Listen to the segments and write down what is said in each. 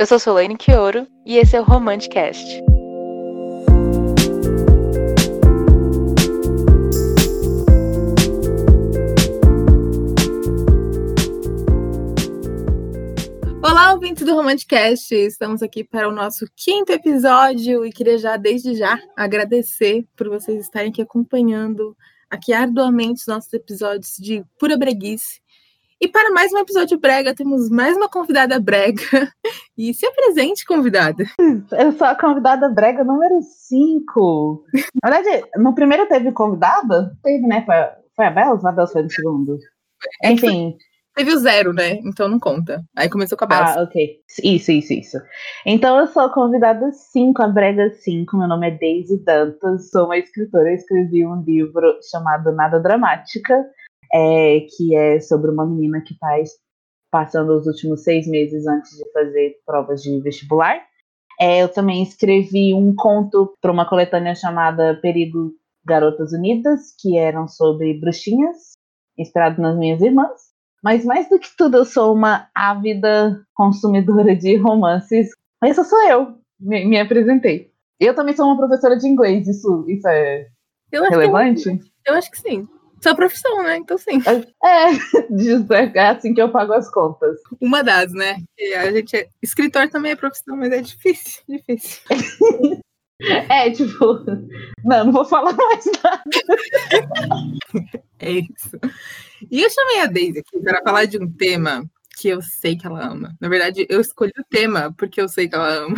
Eu sou Solane Quioro e esse é o Romanticast. Olá, ouvintes do Romanticast! Estamos aqui para o nosso quinto episódio e queria já, desde já, agradecer por vocês estarem aqui acompanhando aqui arduamente os nossos episódios de pura breguice. E para mais um episódio brega, temos mais uma convidada brega. E se apresente, convidada. Eu sou a convidada brega número 5. Na verdade, no primeiro teve convidada? Teve, né? Foi, foi a Bela? A Bela foi no segundo. É Enfim. Teve o zero, né? Então não conta. Aí começou com a Bela. Ah, ok. Isso, isso, isso. Então eu sou a convidada 5, a Brega 5. Meu nome é Daisy Dantas, sou uma escritora. Eu escrevi um livro chamado Nada Dramática, é, que é sobre uma menina que está passando os últimos seis meses antes de fazer provas de vestibular. É, eu também escrevi um conto para uma coletânea chamada Perigo Garotas Unidas, que eram sobre bruxinhas, inspirado nas minhas irmãs. Mas mais do que tudo, eu sou uma ávida consumidora de romances. Essa sou eu, me, me apresentei. Eu também sou uma professora de inglês, isso, isso é eu relevante? Que, eu acho que sim sua profissão, né? Então sim. É, é assim que eu pago as contas. Uma das, né? E a gente é... Escritor também é profissão, mas é difícil, difícil. É, tipo, não, não vou falar mais nada. É isso. E eu chamei a Daisy aqui para falar de um tema que eu sei que ela ama. Na verdade, eu escolhi o tema porque eu sei que ela ama.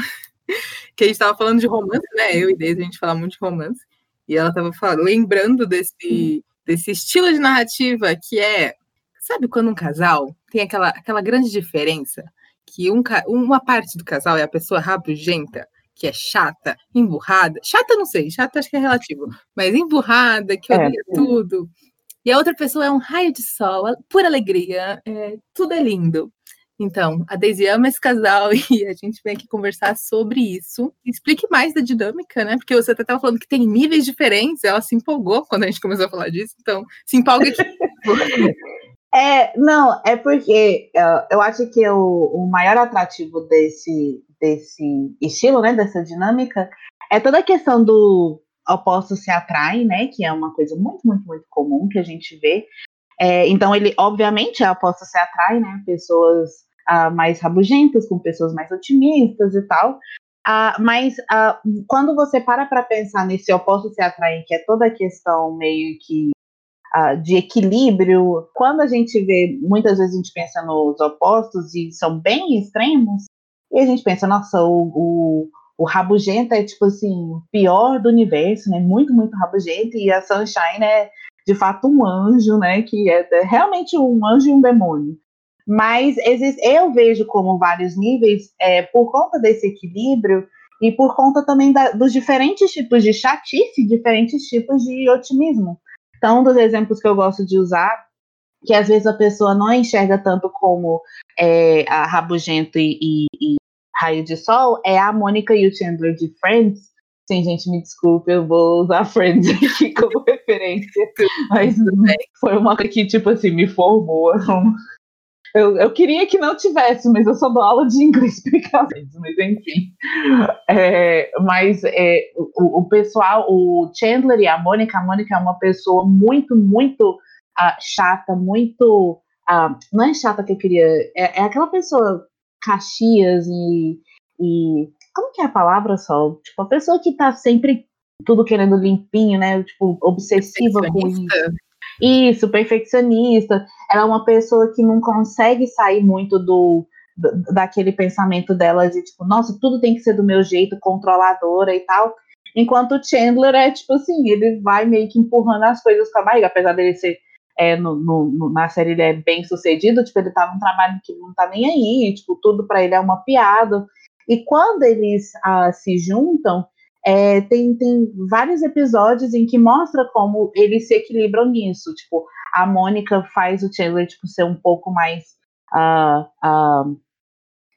Que a gente estava falando de romance, né? Eu e Daisy, a gente fala muito de romance. E ela estava falando, lembrando desse desse estilo de narrativa que é, sabe quando um casal tem aquela, aquela grande diferença que um, uma parte do casal é a pessoa rabugenta, que é chata, emburrada, chata não sei, chata acho que é relativo, mas emburrada, que é, odeia é, tudo, e a outra pessoa é um raio de sol, pura alegria, é, tudo é lindo. Então, a Daisy ama esse casal e a gente vem aqui conversar sobre isso. Explique mais da dinâmica, né? Porque você até estava falando que tem níveis diferentes, ela se empolgou quando a gente começou a falar disso, então se empolga aqui. é, não, é porque uh, eu acho que o, o maior atrativo desse, desse estilo, né, dessa dinâmica, é toda a questão do opostos se atraem, né, que é uma coisa muito, muito, muito comum que a gente vê. É, então, ele, obviamente, a oposta se atrai, né, pessoas uh, mais rabugentas, com pessoas mais otimistas e tal. Uh, mas uh, quando você para para pensar nesse oposto se atrair, que é toda a questão meio que uh, de equilíbrio, quando a gente vê, muitas vezes a gente pensa nos opostos e são bem extremos, e a gente pensa, nossa, o, o, o rabugento é tipo assim, o pior do universo, né? Muito, muito rabugento, e a Sunshine é de fato um anjo, né? Que é, é realmente um anjo e um demônio. Mas existe, eu vejo como vários níveis é, por conta desse equilíbrio e por conta também da, dos diferentes tipos de chatice, diferentes tipos de otimismo. Então, um dos exemplos que eu gosto de usar, que às vezes a pessoa não enxerga tanto como é, a Rabugento e, e, e Raio de Sol, é a Mônica e o Chandler de Friends. Sim, gente, me desculpe, eu vou usar Friends aqui como referência. Mas foi uma que, tipo assim, me formou. Eu, eu queria que não tivesse, mas eu só dou aula de inglês picamente, mas enfim. É, mas é, o, o, pessoal, o Chandler e a Mônica, a Mônica é uma pessoa muito, muito uh, chata, muito. Uh, não é chata que eu queria. É, é aquela pessoa caxias e, e. Como que é a palavra, Sol? Tipo, a pessoa que tá sempre tudo querendo limpinho, né? Tipo, obsessiva com isso. Isso, perfeccionista. Ela é uma pessoa que não consegue sair muito do, daquele pensamento dela de tipo, nossa, tudo tem que ser do meu jeito, controladora e tal. Enquanto o Chandler é tipo assim, ele vai meio que empurrando as coisas com a barriga, apesar dele ser é, no, no, na série ele é bem sucedido, tipo, ele tá num trabalho que não tá nem aí, tipo, tudo para ele é uma piada. E quando eles ah, se juntam, é, tem, tem vários episódios em que mostra como eles se equilibram nisso. Tipo, a Mônica faz o Chandler tipo, ser um pouco mais. Uh, uh,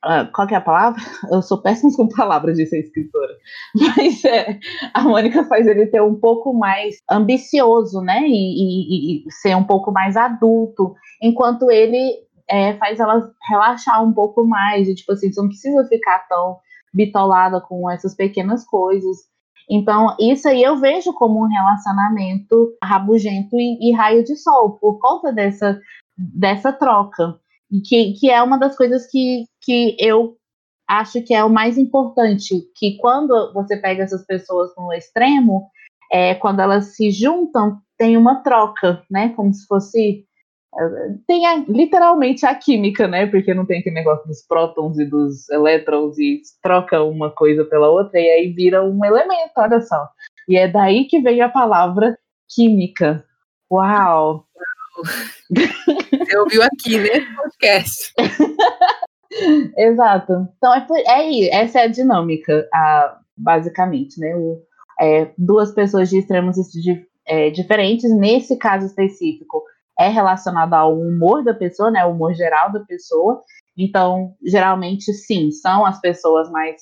uh, qual é a palavra? Eu sou péssima com palavras de ser escritora. Mas é, a Mônica faz ele ter um pouco mais ambicioso, né? E, e, e ser um pouco mais adulto. Enquanto ele é, faz ela relaxar um pouco mais. E, tipo assim, você não precisa ficar tão bitolada com essas pequenas coisas. Então, isso aí eu vejo como um relacionamento rabugento e, e raio de sol, por conta dessa, dessa troca. Que, que é uma das coisas que, que eu acho que é o mais importante, que quando você pega essas pessoas no extremo, é, quando elas se juntam, tem uma troca, né? Como se fosse tem a, literalmente a química, né? Porque não tem aquele negócio dos prótons e dos elétrons e troca uma coisa pela outra e aí vira um elemento, olha só. E é daí que veio a palavra química. Uau! Você ouviu aqui, né? Podcast. Exato. Então é, é essa é a dinâmica, a, basicamente, né? O, é, duas pessoas de extremos de, é, diferentes, nesse caso específico, é relacionado ao humor da pessoa, né? O humor geral da pessoa. Então, geralmente, sim, são as pessoas mais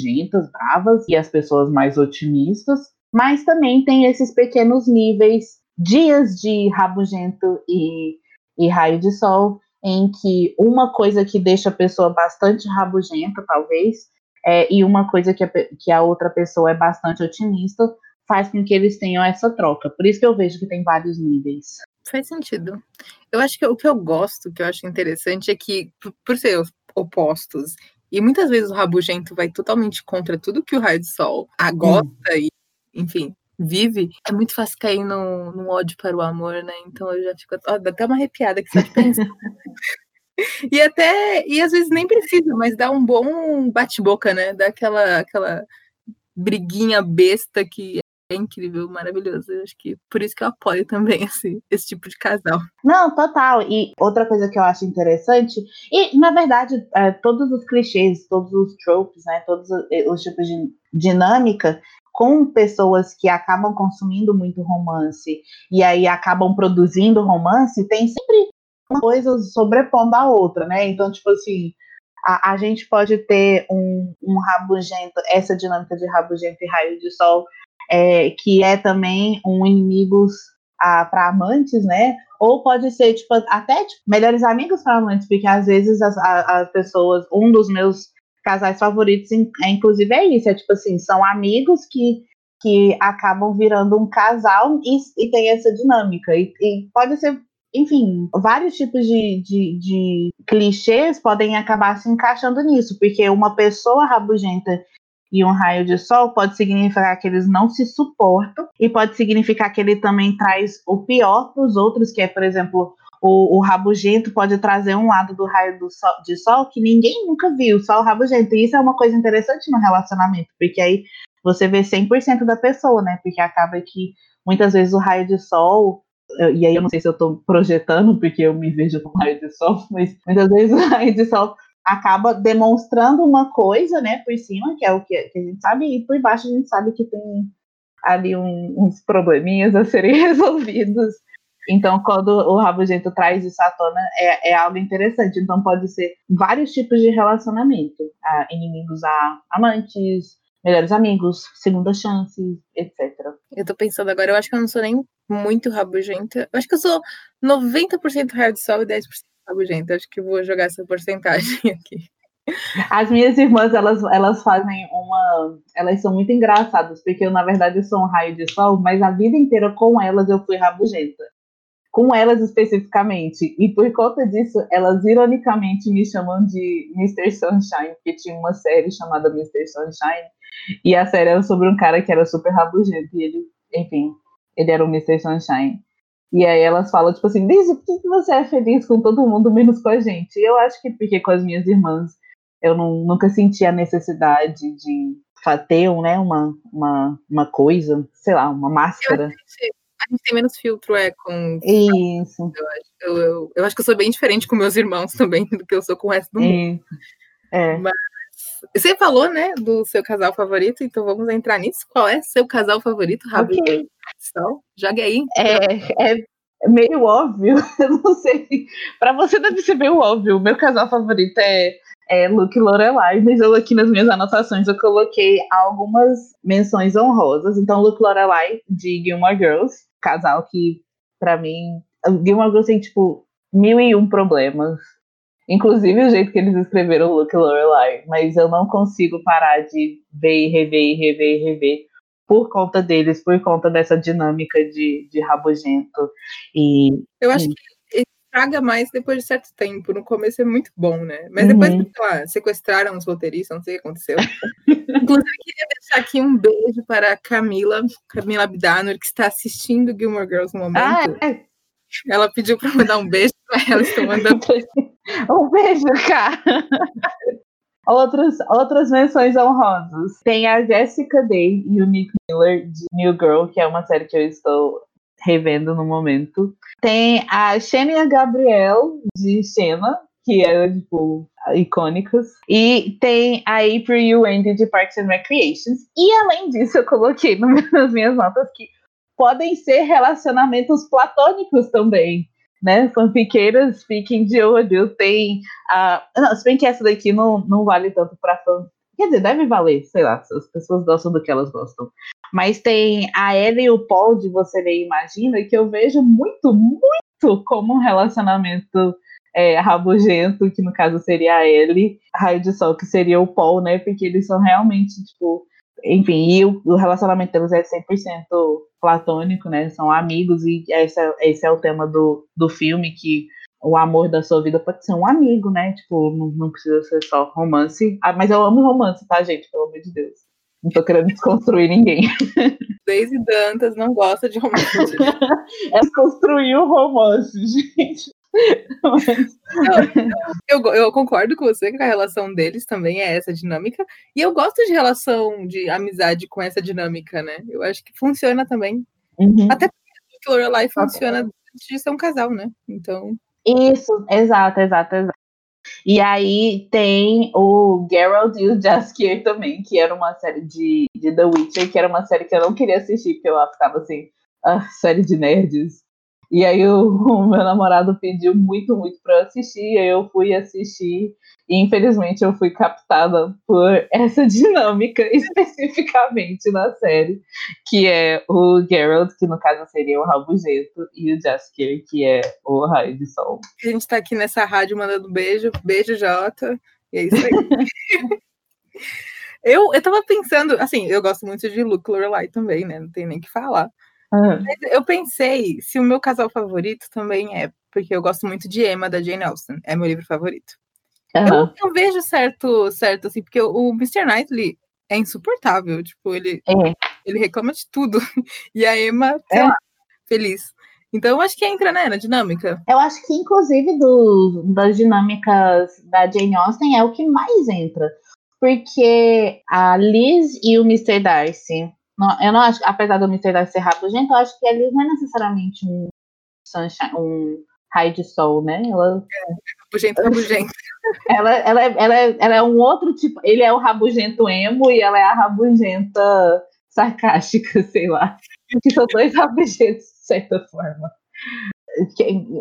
gentas, bravas e as pessoas mais otimistas, mas também tem esses pequenos níveis, dias de rabugento e, e raio de sol, em que uma coisa que deixa a pessoa bastante rabugenta, talvez, é, e uma coisa que a, que a outra pessoa é bastante otimista, faz com que eles tenham essa troca. Por isso que eu vejo que tem vários níveis. Faz sentido. Eu acho que o que eu gosto, que eu acho interessante, é que, por ser opostos, e muitas vezes o rabugento vai totalmente contra tudo que o raio de sol gosta hum. e, enfim, vive, é muito fácil cair no, no ódio para o amor, né? Então eu já fico. Ó, dá até uma arrepiada que só de pensar. e até. E às vezes nem precisa, mas dá um bom bate-boca, né? Dá aquela, aquela briguinha besta que é incrível, maravilhoso. Eu acho que por isso que eu apoio também esse, esse tipo de casal. Não, total. E outra coisa que eu acho interessante, e na verdade, é, todos os clichês, todos os tropes, né, todos os tipos de dinâmica com pessoas que acabam consumindo muito romance e aí acabam produzindo romance, tem sempre uma coisa sobrepondo a outra, né? Então, tipo assim, a, a gente pode ter um, um rabugento, essa dinâmica de rabugento e raio de sol é, que é também um inimigos para amantes, né? Ou pode ser, tipo, até tipo, melhores amigos para amantes, porque às vezes as, as pessoas, um dos meus casais favoritos, é, inclusive, é isso, é tipo assim, são amigos que, que acabam virando um casal e, e tem essa dinâmica. E, e pode ser, enfim, vários tipos de, de, de clichês podem acabar se encaixando nisso, porque uma pessoa rabugenta e um raio de sol pode significar que eles não se suportam e pode significar que ele também traz o pior para os outros, que é, por exemplo, o, o, rabugento pode trazer um lado do raio do sol, de sol que ninguém nunca viu, só o rabugento. E isso é uma coisa interessante no relacionamento, porque aí você vê 100% da pessoa, né? Porque acaba que muitas vezes o raio de sol e aí eu não sei se eu estou projetando, porque eu me vejo com raio de sol, mas muitas vezes o raio de sol acaba demonstrando uma coisa, né, por cima, que é o que, a gente sabe, e por baixo a gente sabe que tem ali um, uns probleminhas a serem resolvidos. Então, quando o Rabugento traz isso à tona, é, é algo interessante. Então, pode ser vários tipos de relacionamento: a inimigos a amantes, melhores amigos, segunda chance, etc. Eu tô pensando agora, eu acho que eu não sou nem muito rabugenta. Eu acho que eu sou 90% hard sol e 10% rabugenta. Acho que vou jogar essa porcentagem aqui. As minhas irmãs, elas, elas fazem uma. Elas são muito engraçadas, porque eu, na verdade, sou um raio de sol, mas a vida inteira com elas eu fui rabugenta. Com elas especificamente. E por conta disso, elas ironicamente me chamam de Mr. Sunshine, porque tinha uma série chamada Mr. Sunshine. E a série era sobre um cara que era super rabugento. E ele, enfim, ele era o Mr. Sunshine. E aí elas falam, tipo assim, Liz, por que você é feliz com todo mundo, menos com a gente? E eu acho que porque com as minhas irmãs eu não, nunca senti a necessidade de ter né, uma, uma, uma coisa, sei lá, uma máscara. A gente tem menos filtro, é, com. Isso. Eu acho, eu, eu, eu acho que eu sou bem diferente com meus irmãos também do que eu sou com o resto do mundo. Isso. É. Mas você falou, né, do seu casal favorito, então vamos entrar nisso. Qual é seu casal favorito, Rabi? Okay. Jogue aí. É, é meio óbvio, eu não sei. Para você deve ser meio óbvio. Meu casal favorito é, é Luke Lorelai, mas eu aqui nas minhas anotações eu coloquei algumas menções honrosas. Então, Luke Lorelai, de Gilmore Girls, casal que, para mim, Gilmore Girls tem, tipo, mil e um problemas. Inclusive o jeito que eles escreveram o Look Lorelai. Mas eu não consigo parar de ver e rever e rever e rever por conta deles, por conta dessa dinâmica de, de rabugento. E, eu acho que estraga mais depois de certo tempo. No começo é muito bom, né? Mas depois, uhum. lá, sequestraram os roteiristas, não sei o que aconteceu. Inclusive, queria deixar aqui um beijo para a Camila, Camila Abdanor, que está assistindo Gilmore Girls no momento. Ah, é. Ela pediu para mandar um beijo para ela, estou mandando. um beijo, cara. Outros, outras menções honrosas. Tem a Jessica Day e o Nick Miller de New Girl, que é uma série que eu estou revendo no momento. Tem a Xenia Gabriel, de Xena, que é, tipo, icônicos. E tem a April e o Andy de Parks and Recreations. E além disso, eu coloquei nas minhas notas que podem ser relacionamentos platônicos também. Né, fanfiqueiras, fiquem de olho. Tem a. Não, se bem que essa daqui não, não vale tanto para fã. Quer dizer, deve valer, sei lá, as pessoas gostam do que elas gostam. Mas tem a Ellie e o Paul de Você Nem Imagina, que eu vejo muito, muito como um relacionamento é, rabugento, que no caso seria a Ellie, Raio de Sol, que seria o Paul, né? Porque eles são realmente, tipo, enfim, e o, o relacionamento deles é 100% platônico, né? São amigos, e esse é, esse é o tema do, do filme, que o amor da sua vida pode ser um amigo, né? Tipo, não, não precisa ser só romance. Ah, mas eu amo romance, tá, gente? Pelo amor de Deus. Não tô querendo desconstruir ninguém. Daisy Dantas não gosta de romance. é construir o romance, gente. Eu, eu, eu, concordo com você que a relação deles também é essa dinâmica. E eu gosto de relação de amizade com essa dinâmica, né? Eu acho que funciona também. Uhum. Até porque Lorelai funciona de ser um casal, né? Então. Isso, exato, exato, exato. E aí tem o Geralt e o Jaskier também, que era uma série de, de The Witcher, que era uma série que eu não queria assistir, porque eu ficava assim, ah, série de nerds. E aí o, o meu namorado pediu muito, muito para assistir, e aí eu fui assistir e infelizmente eu fui captada por essa dinâmica especificamente na série, que é o Geralt, que no caso seria o Rabugento, e o Jaskier, que é o Raio de Sol. A gente tá aqui nessa rádio mandando beijo, beijo Jota, e é isso aí. eu, eu tava pensando, assim, eu gosto muito de Luke Lorelai também, né, não tem nem que falar. Uhum. eu pensei se o meu casal favorito também é, porque eu gosto muito de Emma, da Jane Austen, é meu livro favorito. Uhum. Eu, eu, vejo certo, certo, assim, porque o, Mr. Knightley é insuportável. Tipo, ele, é. ele reclama de tudo. E a Emma, sei é. lá, feliz. Então, eu acho que entra, né, na dinâmica. Eu acho que, inclusive, do, das dinâmicas da Jane Austen é o que mais entra. Porque a Liz e o Mr. Darcy. Não, eu não acho, apesar do Mr. Darcy ser rabugento, eu acho que Liz não é necessariamente um sunshine, um raio de sol, né? Ela. É, rabugento, rabugento. Ela, ela, é, ela, é, ela é um outro tipo. Ele é o rabugento emo e ela é a rabugenta sarcástica, sei lá. Que são dois rabugentos, de certa forma.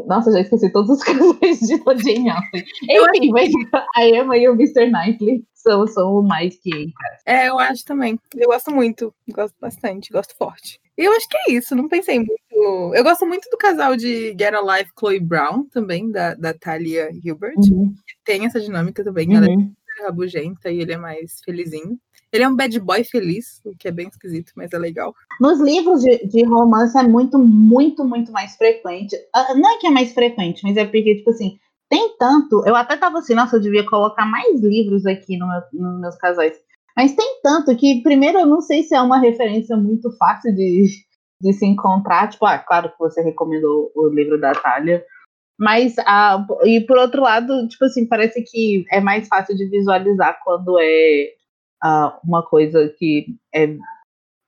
Nossa, já esqueci todos os casais de Jane Austen. Enfim, mas a Emma e o Mr. Knightley são, são o mais que cara. É, eu acho também. Eu gosto muito, gosto bastante, gosto forte. E eu acho que é isso, não pensei muito. Eu gosto muito do casal de Get Alive Chloe Brown, também, da, da Talia Gilbert. Uhum. Tem essa dinâmica também, uhum. ela é rabugenta e ele é mais felizinho. Ele é um bad boy feliz, o que é bem esquisito, mas é legal. Nos livros de, de romance é muito, muito, muito mais frequente. Ah, não é que é mais frequente, mas é porque, tipo assim, tem tanto. Eu até tava assim, nossa, eu devia colocar mais livros aqui no meu, nos meus casais. Mas tem tanto que, primeiro, eu não sei se é uma referência muito fácil de, de se encontrar. Tipo, ah, claro que você recomendou o livro da Thalia. Mas, ah, e por outro lado, tipo assim, parece que é mais fácil de visualizar quando é uh, uma coisa que é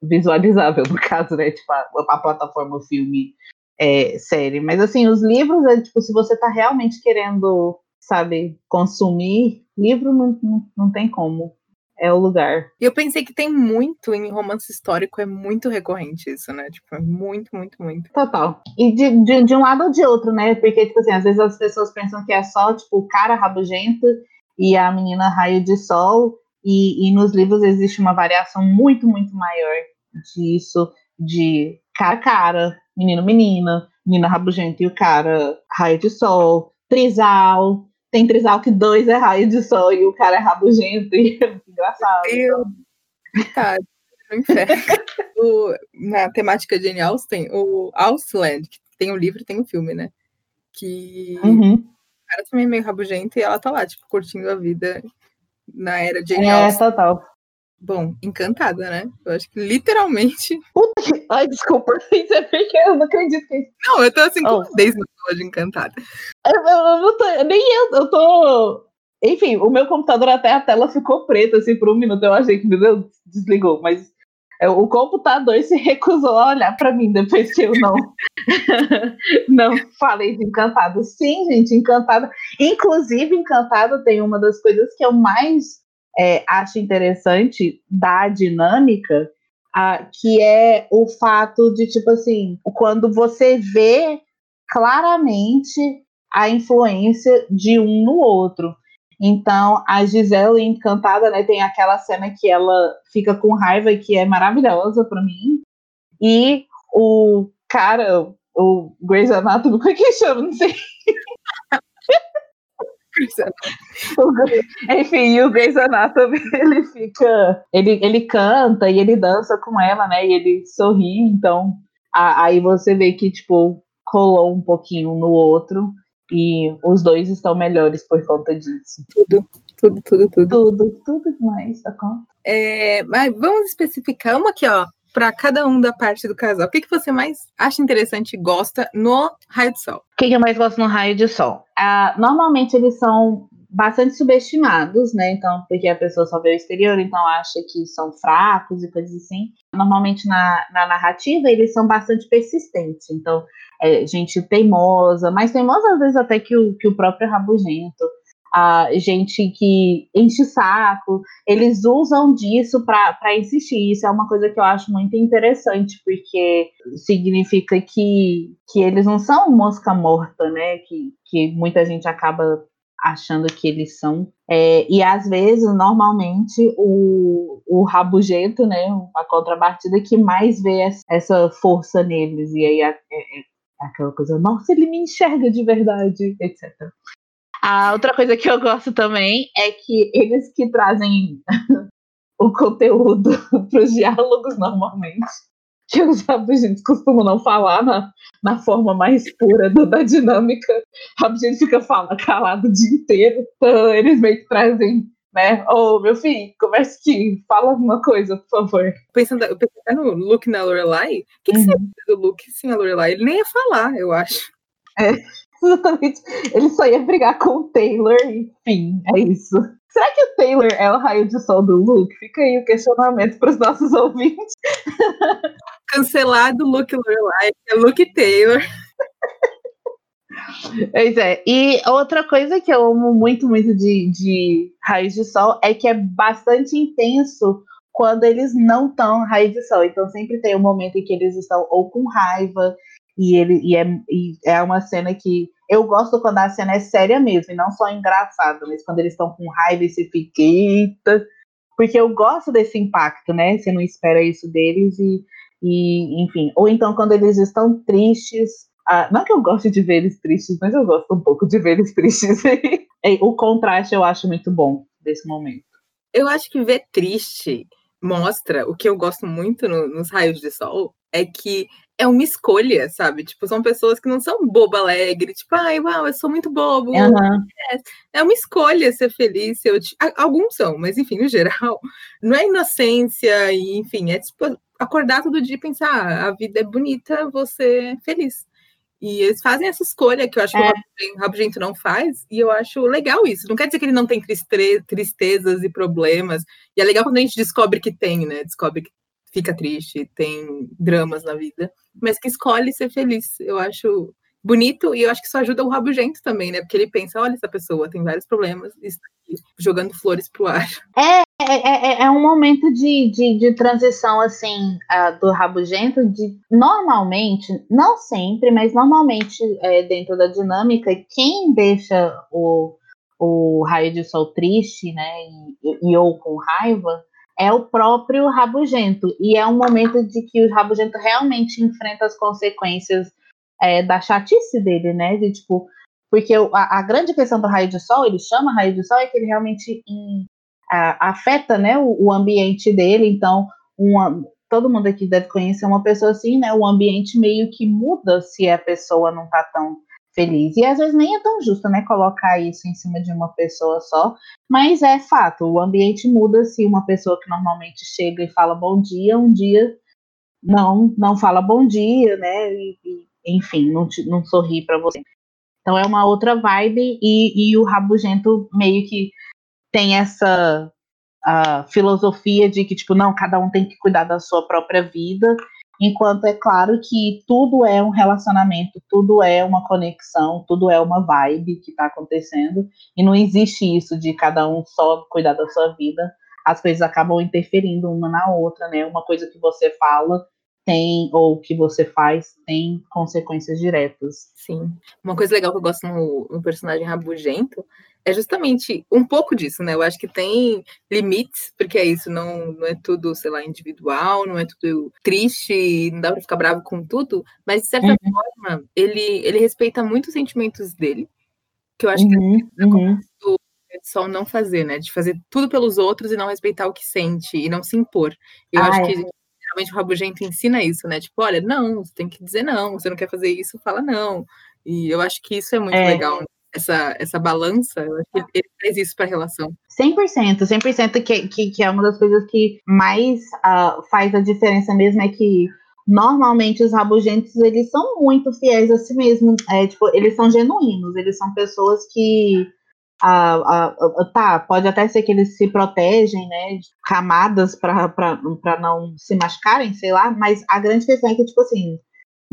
visualizável, no caso, né? Tipo, a, a plataforma, filme, é, série. Mas, assim, os livros, é, tipo, se você tá realmente querendo, sabe, consumir, livro não, não, não tem como. É o lugar. E eu pensei que tem muito em romance histórico, é muito recorrente isso, né? Tipo, é muito, muito, muito. Total. E de, de, de um lado ou de outro, né? Porque, tipo assim, às vezes as pessoas pensam que é só, tipo, o cara rabugento e a menina raio de sol. E, e nos livros existe uma variação muito, muito maior disso, de cara cara, menino menina, menina rabugenta e o cara raio de sol, trisal, tem Trizalk 2 é raio de sol e o cara é rabugento e é muito engraçado. Eu... Tá, no inferno. o, na temática de Jane Austen, o Ausland, que tem o livro e tem o filme, né? Que uhum. o cara também é meio rabugento e ela tá lá, tipo, curtindo a vida na era de Jane é, Austen. É, total. Bom, encantada, né? Eu acho que literalmente. Puta que... Ai, desculpa. Isso é porque eu não acredito que. Não, eu tô assim com oh. 10 minutos de encantada. Eu, eu, eu, não tô. Nem eu, eu tô. Enfim, o meu computador até a tela ficou preta, assim, por um minuto. Eu achei que, meu Deus, desligou. Mas é, o computador se recusou a olhar para mim depois que eu não não falei de Encantado. Sim, gente, Encantado. Inclusive, Encantado tem uma das coisas que eu mais é, acho interessante da dinâmica, a, que é o fato de, tipo assim, quando você vê claramente a influência de um no outro. Então, a Gisele Encantada, né, tem aquela cena que ela fica com raiva e que é maravilhosa para mim. E o cara, o Grey's Anatomy, como é que chama? Não sei. Enfim, o Grey's Anatomy, ele fica. Ele, ele canta e ele dança com ela, né? E ele sorri, então. A, aí você vê que, tipo, colou um pouquinho no outro. E os dois estão melhores por conta disso. Tudo, tudo, tudo, tudo. Tudo, tudo demais da conta. É, mas vamos especificar uma aqui, ó, para cada um da parte do casal. O que, que você mais acha interessante e gosta no raio de sol? O que, que eu mais gosto no raio de sol? Uh, normalmente eles são bastante subestimados, né? Então, porque a pessoa só vê o exterior, então acha que são fracos e coisas assim. Normalmente na, na narrativa eles são bastante persistentes. Então, é, gente teimosa, mais teimosa às vezes até que o, que o próprio rabugento, a gente que enche saco, eles usam disso para insistir. Isso é uma coisa que eu acho muito interessante, porque significa que, que eles não são mosca morta, né? Que, que muita gente acaba achando que eles são. É, e às vezes, normalmente, o, o rabugento, né, a contrapartida que mais vê essa força neles. E aí é, é, aquela coisa, nossa, ele me enxerga de verdade, etc. A outra coisa que eu gosto também é que eles que trazem o conteúdo para os diálogos normalmente, que os gente costumam não falar na, na forma mais pura do, da dinâmica, a gente fica falando calado o dia inteiro, então eles meio que trazem né? Ô, oh, meu filho, conversa aqui, fala alguma coisa, por favor. Pensando, eu pensei no Luke na Lorelai, o que, que uhum. você do Luke sem a Lorelai? Ele nem ia falar, eu acho. É, exatamente. Ele só ia brigar com o Taylor, enfim, é isso. Será que o Taylor é o raio de sol do Luke? Fica aí o questionamento para os nossos ouvintes. Cancelado Luke Lorelai, é Luke Taylor. Pois é. E outra coisa que eu amo muito, muito de, de Raios de Sol é que é bastante intenso quando eles não estão raios de sol. Então sempre tem um momento em que eles estão ou com raiva, e, ele, e, é, e é uma cena que eu gosto quando a cena é séria mesmo, e não só engraçada, mas quando eles estão com raiva e se eita, porque eu gosto desse impacto, né? Você não espera isso deles e, e enfim. Ou então quando eles estão tristes, ah, não que eu goste de ver eles tristes, mas eu gosto um pouco de ver eles tristes. o contraste eu acho muito bom desse momento. Eu acho que ver triste mostra o que eu gosto muito no, nos raios de sol é que é uma escolha, sabe? Tipo, são pessoas que não são boba alegre, tipo, ai, uau, eu sou muito bobo. Uhum. É, é, uma escolha ser feliz. Ser, alguns são, mas enfim, no geral, não é inocência, e enfim, é tipo acordar todo dia e pensar, ah, a vida é bonita, você é feliz. E eles fazem essa escolha que eu acho é. que o Rabugento não faz, e eu acho legal isso. Não quer dizer que ele não tem tristezas e problemas. E é legal quando a gente descobre que tem, né? Descobre que fica triste, tem dramas na vida, mas que escolhe ser feliz. Eu acho bonito e eu acho que isso ajuda o Rabugento também, né? Porque ele pensa: olha, essa pessoa tem vários problemas e está aqui jogando flores pro ar. É, é, é, é, é, um momento de, de, de transição, assim, uh, do rabugento, de normalmente, não sempre, mas normalmente é, dentro da dinâmica, quem deixa o, o raio de sol triste, né, e, e, ou com raiva, é o próprio rabugento. E é um momento de que o rabugento realmente enfrenta as consequências é, da chatice dele, né, de tipo, Porque a, a, grande questão do raio de sol, ele chama raio de sol, é que ele realmente a, afeta né, o, o, ambiente dele. Então, uma, todo mundo aqui deve conhecer uma pessoa assim, né? O ambiente meio que muda se a pessoa não tá tão feliz. E às vezes nem é tão justo, né, colocar isso em cima de uma pessoa só, mas é fato, o ambiente muda se uma pessoa que normalmente chega e fala bom dia, um dia não não fala bom dia, né, e, e enfim, não, te, não sorri para você. Então é uma outra vibe e, e o Rabugento meio que tem essa a filosofia de que, tipo, não, cada um tem que cuidar da sua própria vida, enquanto é claro que tudo é um relacionamento, tudo é uma conexão, tudo é uma vibe que está acontecendo, e não existe isso de cada um só cuidar da sua vida, as coisas acabam interferindo uma na outra, né? Uma coisa que você fala tem, ou que você faz, tem consequências diretas. Sim. Uma coisa legal que eu gosto no, no personagem rabugento é justamente um pouco disso, né? Eu acho que tem limites, porque é isso, não, não é tudo, sei lá, individual, não é tudo triste, não dá pra ficar bravo com tudo, mas de certa uhum. forma, ele, ele respeita muito os sentimentos dele, que eu acho uhum. que é uhum. do só não fazer, né? De fazer tudo pelos outros e não respeitar o que sente e não se impor. Eu Ai. acho que geralmente o rabugento ensina isso, né? Tipo, olha, não, você tem que dizer não, você não quer fazer isso, fala não. E eu acho que isso é muito é. legal, né? Essa, essa balança, eu acho que ele, ele faz isso para a relação. 100%, 100% que, que, que é uma das coisas que mais uh, faz a diferença mesmo, é que normalmente os rabugentos, eles são muito fiéis a si mesmo, é, tipo, eles são genuínos, eles são pessoas que ah, ah, tá, pode até ser que eles se protegem, né, de camadas para não se machucarem, sei lá, mas a grande questão é que, tipo assim,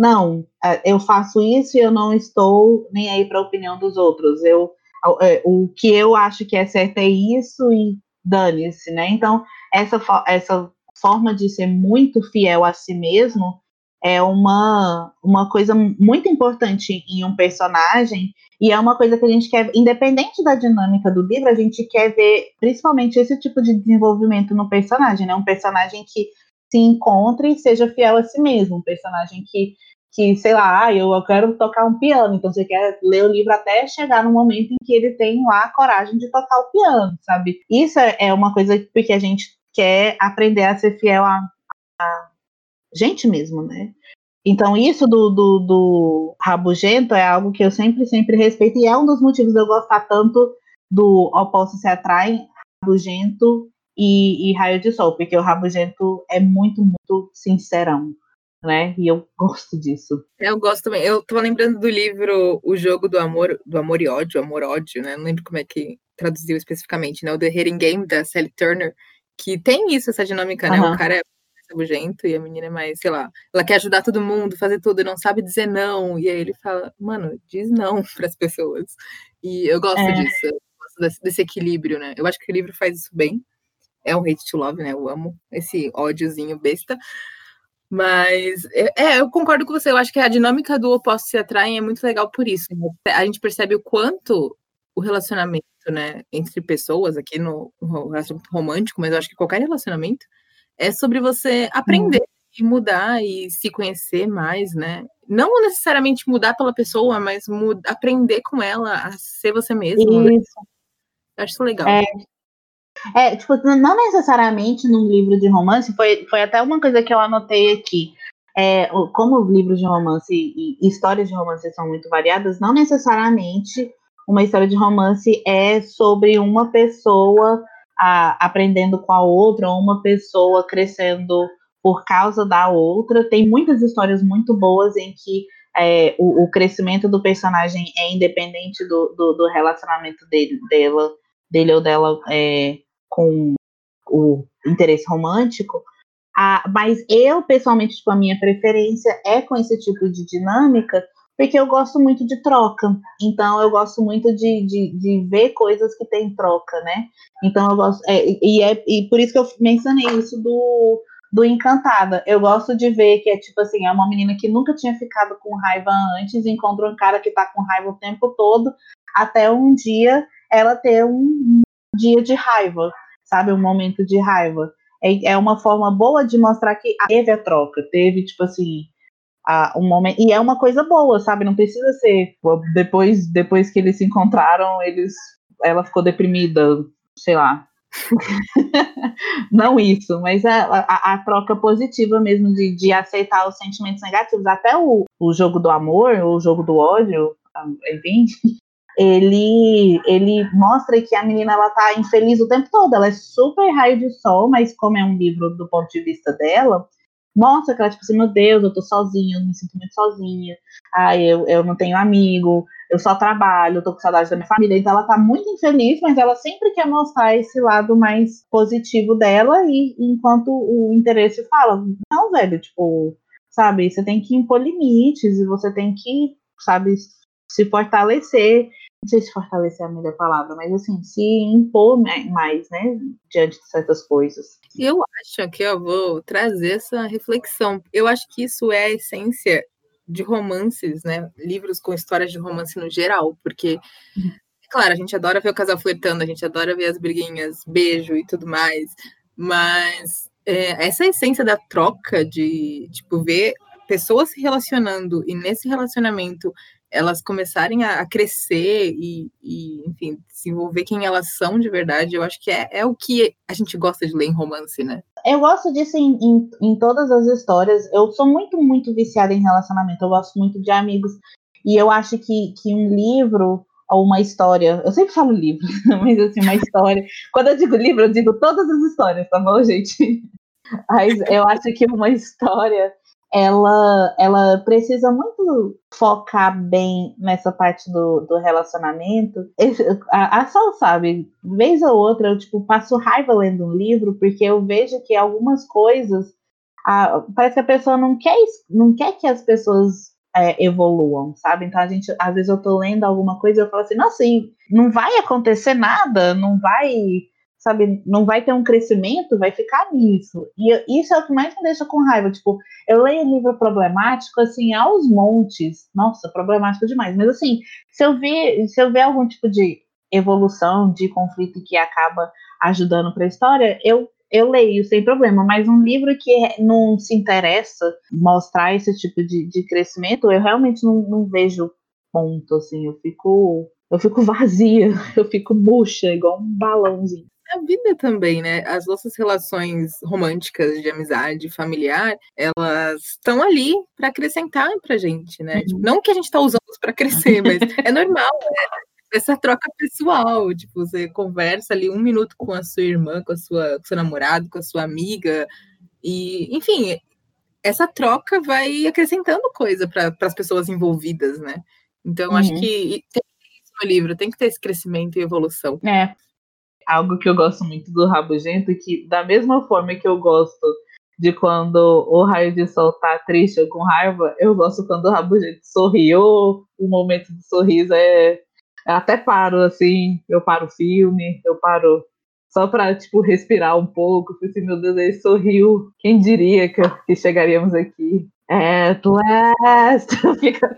não, é, eu faço isso e eu não estou nem aí para a opinião dos outros. Eu, é, o que eu acho que é certo é isso e dane-se, né? Então, essa, essa forma de ser muito fiel a si mesmo é uma, uma coisa muito importante em um personagem e é uma coisa que a gente quer, independente da dinâmica do livro, a gente quer ver principalmente esse tipo de desenvolvimento no personagem, né? Um personagem que se encontre e seja fiel a si mesmo, um personagem que que, sei lá, ah, eu, quero tocar um piano, então você quer ler o livro até chegar no momento em que ele tem lá a coragem de tocar o piano, sabe? Isso é, é uma coisa porque a gente quer aprender a ser fiel a, a gente mesmo, né? Então, isso do, do, do, rabugento é algo que eu sempre, sempre respeito, e é um dos motivos de eu gostar tanto do Opostos se Atraem, Rabugento e, e Raio de Sol, porque o Rabugento é muito, muito sincerão, né? E eu gosto disso. Eu gosto também. Eu tô lembrando do livro O Jogo do Amor, do Amor e Ódio, Amor Ódio, né? Não lembro como é que traduziu especificamente, né? O The Hating Game, da Sally Turner, que tem isso, essa dinâmica, né? O cara é rabugento e a menina é mais, sei lá, ela quer ajudar todo mundo, fazer tudo e não sabe dizer não. E aí ele fala, mano, diz não para as pessoas. E eu gosto é. disso, eu gosto desse, desse, equilíbrio, né? Eu acho que o livro faz isso bem. É um hate to love, né? Eu amo esse ódiozinho besta. Mas é, é eu concordo com você. Eu acho que a dinâmica do oposto se atraem é muito legal por isso. Né? A gente percebe o quanto o relacionamento, né, entre pessoas aqui no, no relacionamento romântico, mas eu acho que qualquer relacionamento é sobre você aprender hum. e mudar e se conhecer mais, né? Não necessariamente mudar pela pessoa, mas aprender com ela a ser você mesmo. Né? Isso. Eu acho isso legal. É. É, tipo, não necessariamente num livro de romance, foi, foi até uma coisa que eu anotei aqui. É, como livros de romance e histórias de romance são muito variadas, não necessariamente uma história de romance é sobre uma pessoa a, aprendendo com a outra, ou uma pessoa crescendo por causa da outra. Tem muitas histórias muito boas em que é, o, o, crescimento do personagem é independente do, do, do relacionamento dele, dela, dele ou dela é, com o interesse romântico. Ah, mas eu, pessoalmente, tipo, a minha preferência é com esse tipo de dinâmica, porque eu gosto muito de troca. Então, eu gosto muito de, de, de ver coisas que tem troca, né? Então, eu gosto. É, e, é, e por isso que eu mencionei isso do, do Encantada. Eu gosto de ver que é tipo assim: é uma menina que nunca tinha ficado com raiva antes, encontra um cara que tá com raiva o tempo todo, até um dia ela ter um dia de raiva, sabe? Um momento de raiva. É, é uma forma boa de mostrar que teve a troca, teve, tipo assim, a, um momento. E é uma coisa boa, sabe? Não precisa ser depois, depois que eles se encontraram, eles, ela ficou deprimida, sei lá. não isso, mas a, a, a, troca positiva mesmo de, de aceitar os sentimentos negativos. Até o, o jogo do amor, o jogo do ódio, enfim, ele, ele mostra que a menina ela tá infeliz o tempo todo. Ela é super raio de sol, mas como é um livro do ponto de vista dela, mostra que ela, tipo assim, meu Deus, eu tô sozinha, eu me sinto muito sozinha, ai, eu, eu não tenho amigo, eu só trabalho, eu tô com saudade da minha família. Então ela tá muito infeliz, mas ela sempre quer mostrar esse lado mais positivo dela, e enquanto o interesse fala, não, velho, tipo, sabe, você tem que impor limites e você tem que, sabe, se fortalecer não sei se fortalecer é a melhor palavra, mas assim, se impor mais, né, diante de certas coisas. Eu acho que eu vou trazer essa reflexão. Eu acho que isso é a essência de romances, né, livros com histórias de romance no geral, porque claro, a gente adora ver o casal flertando, a gente adora ver as briguinhas, beijo e tudo mais, mas é, essa essência da troca de, tipo, ver pessoas se relacionando e nesse relacionamento elas começarem a, crescer e, e, enfim, desenvolver quem elas são de verdade, eu acho que é, é o que a gente gosta de ler em romance, né? Eu gosto disso em, em, em, todas as histórias. Eu sou muito, muito viciada em relacionamento. Eu gosto muito de amigos. E eu acho que, que um livro ou uma história. Eu sempre falo livro, mas assim, uma história. Quando eu digo livro, eu digo todas as histórias, tá bom, gente? Mas eu acho que uma história ela, ela precisa muito focar bem nessa parte do, do relacionamento. A, a Sol sabe, vez ou outra eu tipo, passo raiva lendo um livro, porque eu vejo que algumas coisas. A, parece que a pessoa não quer, não quer que as pessoas é, evoluam, sabe? Então a gente, às vezes eu tô lendo alguma coisa e eu falo assim, nossa, não vai acontecer nada, não vai sabe, não vai ter um crescimento, vai ficar nisso. E isso é o que mais me deixa com raiva. Tipo, eu leio livro problemático, assim, aos montes. Nossa, problemático demais. Mas, assim, se eu ver, se eu ver algum tipo de evolução, de conflito que acaba ajudando para a história, eu, eu leio sem problema. Mas um livro que não se interessa mostrar esse tipo de, de crescimento, eu realmente não, não vejo ponto, assim. Eu fico eu fico vazia, eu fico murcha, igual um balãozinho a vida também, né? As nossas relações românticas, de amizade, familiar, elas estão ali para acrescentar pra gente, né? Uhum. Tipo, não que a gente está usando para crescer, mas é normal, né? Essa troca pessoal, tipo, você conversa ali um minuto com a sua irmã, com a sua com seu namorado, com a sua amiga, e, enfim, essa troca vai acrescentando coisa para as pessoas envolvidas, né? Então, uhum. acho que tem isso no livro, tem que ter esse crescimento e evolução. É, algo que eu gosto muito do Rabugento, que da mesma forma que eu gosto de quando o raio de sol tá triste ou com raiva, eu gosto quando o Rabugento sorri, ou o momento de sorriso é. Até paro, assim, eu paro o filme, eu paro só pra, tipo, respirar um pouco, assim, meu Deus, ele sorriu, quem diria que, que chegaríamos aqui? At last! Fica...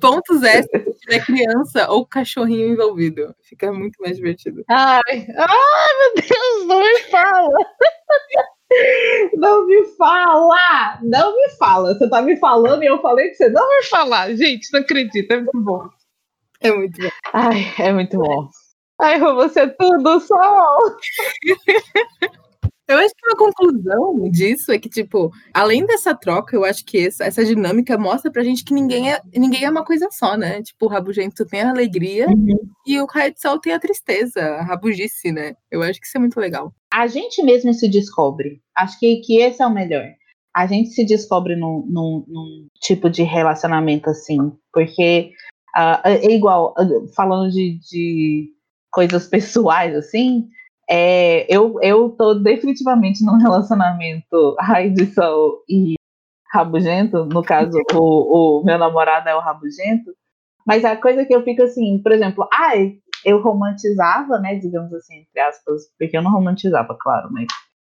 Pontos extras se tiver criança ou cachorrinho envolvido. Fica muito mais divertido. Ai, ai meu Deus, não me fala! Não me fala! Não me fala! Você tá me falando e eu falei que você não vai falar. Gente, não acredito, é muito bom. É muito bom. Ai, é muito bom. Ai, você é tudo, sol! Eu acho que uma conclusão disso é que, tipo, além dessa troca, eu acho que essa, essa dinâmica mostra pra gente que ninguém é, ninguém é uma coisa só, né? Tipo, o rabugento tem a alegria uhum. e o raio de sol tem a tristeza, a rabugice, né? Eu acho que isso é muito legal. A gente mesmo se descobre. Acho que, que esse é o melhor. A gente se descobre num, num, num tipo de relacionamento assim. Porque uh, é igual, falando de, de coisas pessoais, assim, é, eu, eu tô definitivamente num relacionamento raiz de sol e rabugento, no caso, o, o meu namorado é o rabugento, mas a coisa que eu fico assim, por exemplo, ai, eu romantizava, né, digamos assim, entre aspas, porque eu não romantizava, claro, mas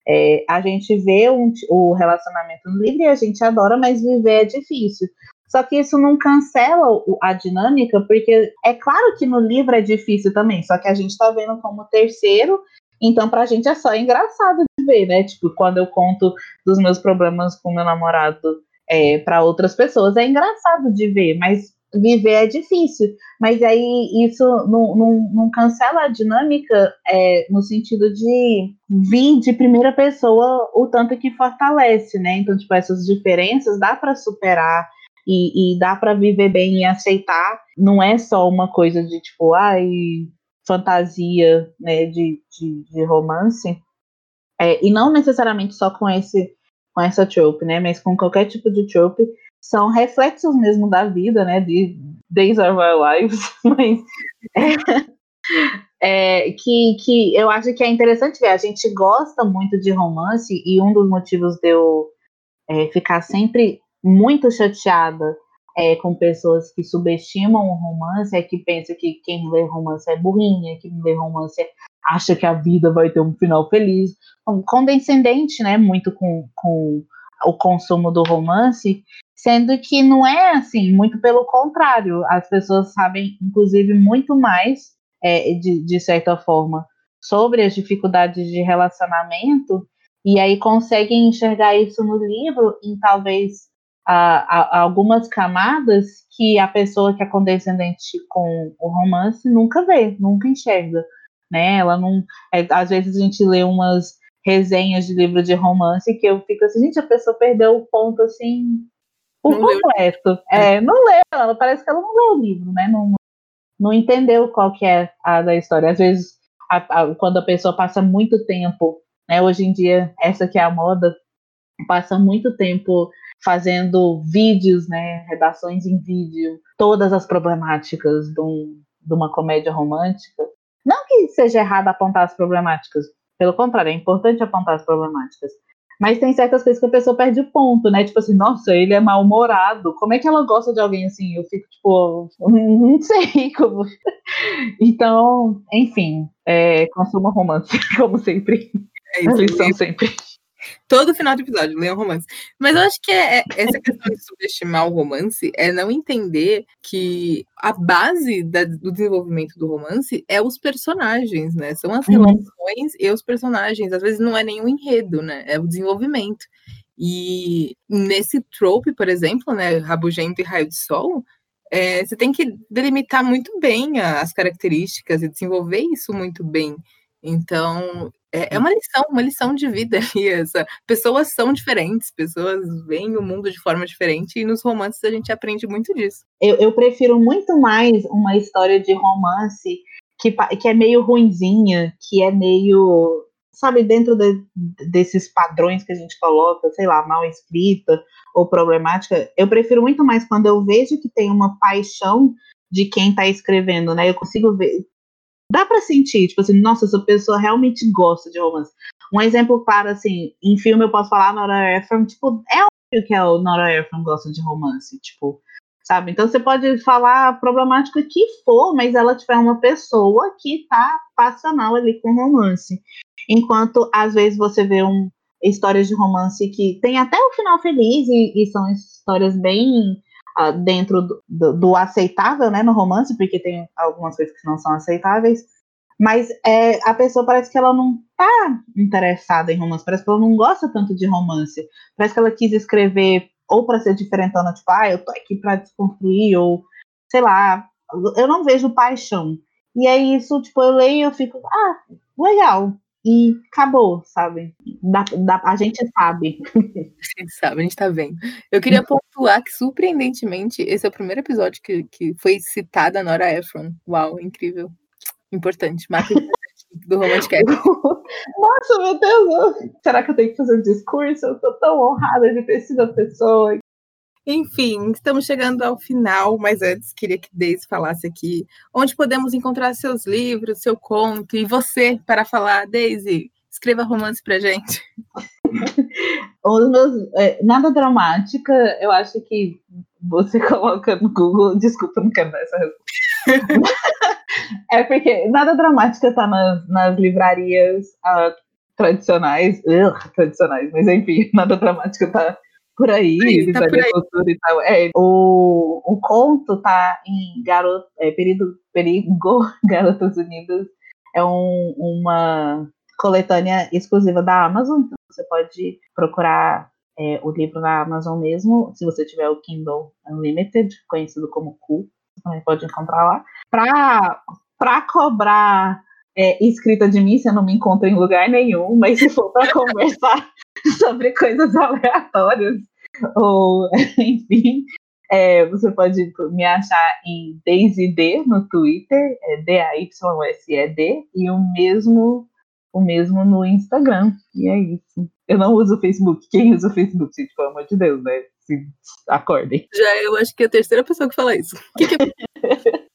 é, a gente vê um, o relacionamento livre e a gente adora, mas viver é difícil. Só que isso não cancela a dinâmica, porque é claro que no livro é difícil também, só que a gente está vendo como terceiro, então pra gente é só engraçado de ver, né? Tipo, quando eu conto dos meus problemas com meu namorado é, para outras pessoas. É engraçado de ver, mas viver é difícil. Mas aí isso não, não, não cancela a dinâmica é, no sentido de vir de primeira pessoa o tanto que fortalece, né? Então, tipo, essas diferenças dá para superar e, e dá para viver bem e aceitar. Não é só uma coisa de tipo, ai, fantasia, né, de, de, de romance. É, e não necessariamente só com esse com essa trope, né? Mas com qualquer tipo de trope, são reflexos mesmo da vida, né? De Days of Our Lives, mas é, é, que, que eu acho que é interessante ver. A gente gosta muito de romance e um dos motivos de eu é, ficar sempre muito chateada é, com pessoas que subestimam o romance é que pensa que quem lê romance é burrinha, quem lê romance acha que a vida vai ter um final feliz. Condescendente, né? Muito com, com o consumo do romance, sendo que não é assim, muito pelo contrário, as pessoas sabem, inclusive, muito mais, é, de, de certa forma, sobre as dificuldades de relacionamento, e aí conseguem enxergar isso no livro em talvez a, a, algumas camadas que a pessoa que é condescendente com o romance nunca vê, nunca enxerga. Né? Ela não. É, às vezes a gente lê umas resenhas de livro de romance que eu fico assim, gente, a pessoa perdeu o ponto assim por não completo. Leu. É, não leu, ela parece que ela não leu o livro, né? Não, não entendeu qual que é a da história. Às vezes, a, a, quando a pessoa passa muito tempo, né? Hoje em dia, essa que é a moda, passa muito tempo fazendo vídeos, né? Redações em vídeo, todas as problemáticas de, um, de uma comédia romântica. Não que seja errado apontar as problemáticas, pelo contrário, é importante apontar as problemáticas. Mas tem certas coisas que a pessoa perde o ponto, né? Tipo assim, nossa, ele é mal-humorado. Como é que ela gosta de alguém assim? Eu fico, tipo, não sei como. Então, enfim, é, consuma romance, como sempre. É isso, lição sempre. Todo final de episódio, leiam romance. Mas eu acho que é, é, essa questão de subestimar o romance é não entender que a base da, do desenvolvimento do romance é os personagens, né? São as uhum. relações e os personagens. Às vezes não é nenhum enredo, né? É o desenvolvimento. E nesse trope, por exemplo, né? Rabugento e Raio de Sol, é, você tem que delimitar muito bem as características e desenvolver isso muito bem. Então, é, é uma lição, uma lição de vida. E essa pessoas são diferentes, pessoas veem o mundo de forma diferente e nos romances a gente aprende muito disso. Eu, eu prefiro muito mais uma história de romance que, que é meio ruinzinha, que é meio, sabe, dentro de, desses padrões que a gente coloca, sei lá, mal escrita ou problemática. Eu prefiro muito mais quando eu vejo que tem uma paixão de quem está escrevendo, né? Eu consigo ver, dá para sentir, tipo assim, nossa, essa pessoa realmente gosta de romance. Um exemplo claro, assim, em filme eu posso falar Nora Ephron, tipo, é óbvio que a Nora Ephron gosta de romance, tipo, sabe? Então você pode falar a problemática que for, mas ela tiver tipo, uma pessoa que tá passional ali com romance. Enquanto, às vezes, você vê um, histórias de romance que tem até o um final feliz e, e são histórias bem dentro do, do, do, aceitável, né, no romance, porque tem algumas coisas que não são aceitáveis, mas é, a pessoa parece que ela não tá interessada em romance, parece que ela não gosta tanto de romance, parece que ela quis escrever ou para ser diferentona, tipo, ah, eu tô aqui para desconstruir, ou sei lá, eu não vejo paixão. E é isso, tipo, eu leio e eu fico, ah, legal, e acabou, sabe? Da, da, a gente sabe. A gente sabe, a gente tá vendo. Eu queria pontuar que, surpreendentemente, esse é o primeiro episódio que, que foi citada a Nora Ephron. Uau, incrível. Importante, marca do Romantic Nossa, meu Deus! Será que eu tenho que fazer um discurso? Eu tô tão honrada de ter sido a pessoa enfim, estamos chegando ao final, mas antes queria que Deise falasse aqui onde podemos encontrar seus livros, seu conto e você para falar. Deise, escreva romance pra gente. Meus, é, nada dramática, eu acho que você coloca no Google. Desculpa, não quero dar essa resposta. é porque nada dramática tá nas, nas livrarias uh, tradicionais, tradicionais, mas enfim, nada dramática tá por aí, Sim, tá por aí. e tal. É, o, o conto tá em garoto, é, perigo, perigo Garotas Unidas. É um, uma coletânea exclusiva da Amazon, então você pode procurar é, o livro na Amazon mesmo, se você tiver o Kindle Unlimited, conhecido como Cool, você também pode encontrar lá. Para cobrar é, escrita de mim, você não me encontra em lugar nenhum, mas se for para conversar sobre coisas aleatórias, ou enfim, é, você pode me achar em Daisy D no Twitter, é D-A-Y-S-E-D, e o mesmo, o mesmo no Instagram. E é isso. Eu não uso o Facebook. Quem usa o Facebook, gente, pelo amor de Deus, né? Se acordem. Já eu acho que é a terceira pessoa que fala isso. Que que é...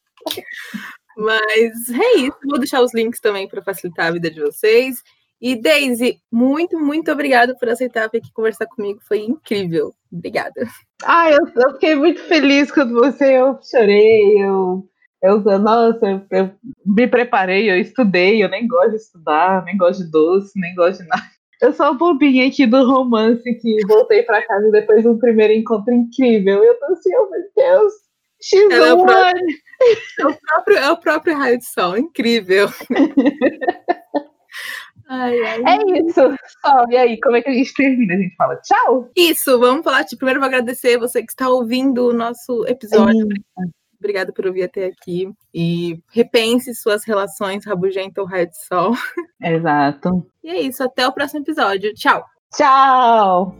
Mas é isso. Vou deixar os links também para facilitar a vida de vocês. E Daisy, muito, muito obrigada por aceitar vir aqui conversar comigo. Foi incrível. Obrigada. Ah, eu, eu fiquei muito feliz quando você, eu chorei, eu, eu nossa, eu, eu, me preparei, eu estudei, eu nem gosto de estudar, nem gosto de doce, nem gosto de nada. Eu sou a bobinha aqui do romance que voltei para casa depois de um primeiro encontro incrível. Eu tô assim, oh meu Deus, X1. É, o próprio, é, o próprio, é o próprio raio de sol, incrível. Ai, ai. É isso. E aí, como é que a gente termina? A gente fala tchau? Isso, vamos falar. Tipo, primeiro vou agradecer você que está ouvindo o nosso episódio. Obrigada por ouvir até aqui. E repense suas relações rabugenta ou raio de sol. Exato. E é isso, até o próximo episódio. Tchau. Tchau!